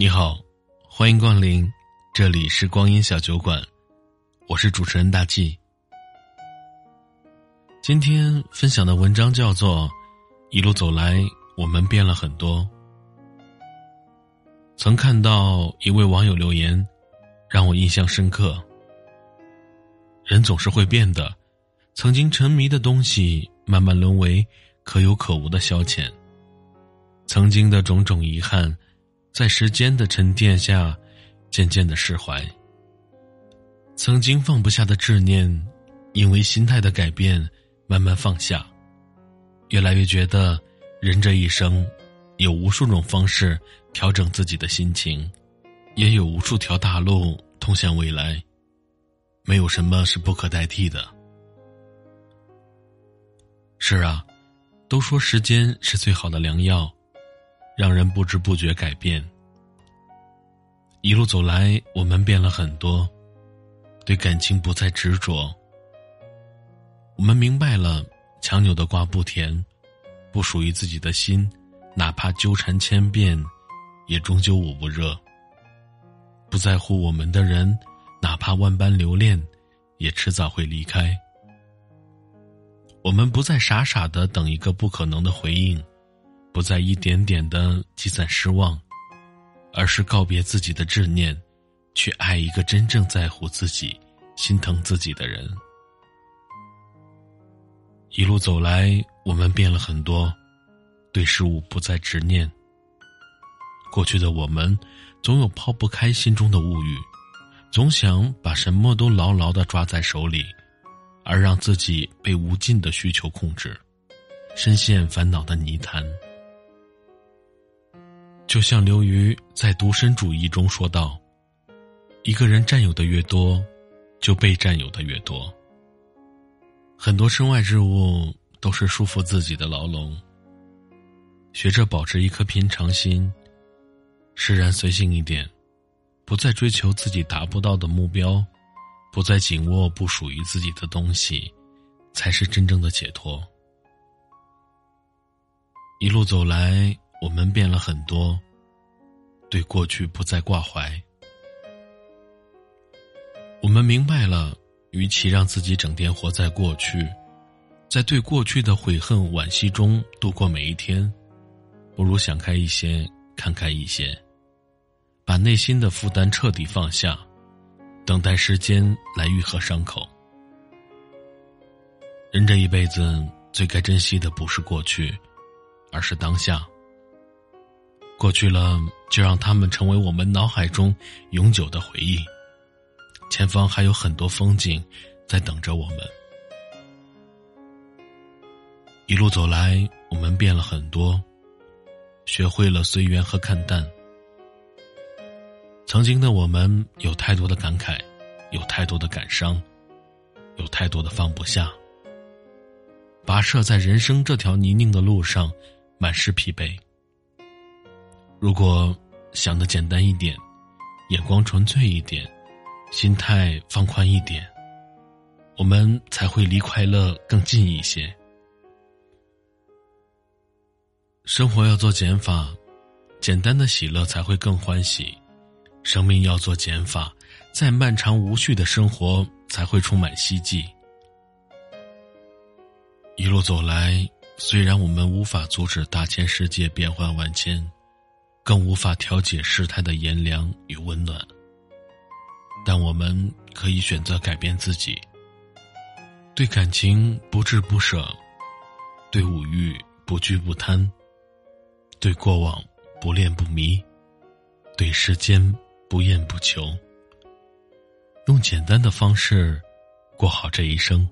你好，欢迎光临，这里是光阴小酒馆，我是主持人大 G。今天分享的文章叫做《一路走来，我们变了很多》。曾看到一位网友留言，让我印象深刻。人总是会变的，曾经沉迷的东西，慢慢沦为可有可无的消遣。曾经的种种遗憾。在时间的沉淀下，渐渐的释怀。曾经放不下的执念，因为心态的改变，慢慢放下。越来越觉得，人这一生，有无数种方式调整自己的心情，也有无数条大路通向未来。没有什么是不可代替的。是啊，都说时间是最好的良药。让人不知不觉改变。一路走来，我们变了很多，对感情不再执着。我们明白了，强扭的瓜不甜，不属于自己的心，哪怕纠缠千遍，也终究捂不热。不在乎我们的人，哪怕万般留恋，也迟早会离开。我们不再傻傻的等一个不可能的回应。不再一点点的积攒失望，而是告别自己的执念，去爱一个真正在乎自己、心疼自己的人。一路走来，我们变了很多，对事物不再执念。过去的我们，总有抛不开心中的物欲，总想把什么都牢牢的抓在手里，而让自己被无尽的需求控制，深陷烦恼的泥潭。就像刘瑜在独身主义中说道：“一个人占有的越多，就被占有的越多。很多身外之物都是束缚自己的牢笼。学着保持一颗平常心，释然随性一点，不再追求自己达不到的目标，不再紧握不属于自己的东西，才是真正的解脱。一路走来。”我们变了很多，对过去不再挂怀。我们明白了，与其让自己整天活在过去，在对过去的悔恨惋惜中度过每一天，不如想开一些，看开一些，把内心的负担彻底放下，等待时间来愈合伤口。人这一辈子最该珍惜的不是过去，而是当下。过去了，就让他们成为我们脑海中永久的回忆。前方还有很多风景在等着我们。一路走来，我们变了很多，学会了随缘和看淡。曾经的我们有太多的感慨，有太多的感伤，有太多的放不下。跋涉在人生这条泥泞的路上，满是疲惫。如果想的简单一点，眼光纯粹一点，心态放宽一点，我们才会离快乐更近一些。生活要做减法，简单的喜乐才会更欢喜；生命要做减法，再漫长无序的生活才会充满希冀。一路走来，虽然我们无法阻止大千世界变幻万千。更无法调节事态的炎凉与温暖，但我们可以选择改变自己。对感情不置不舍，对物欲不惧不贪，对过往不恋不迷，对时间不厌不求。用简单的方式过好这一生。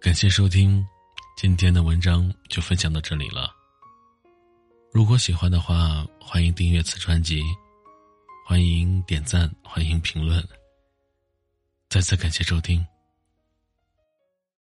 感谢收听。今天的文章就分享到这里了。如果喜欢的话，欢迎订阅此专辑，欢迎点赞，欢迎评论。再次感谢收听。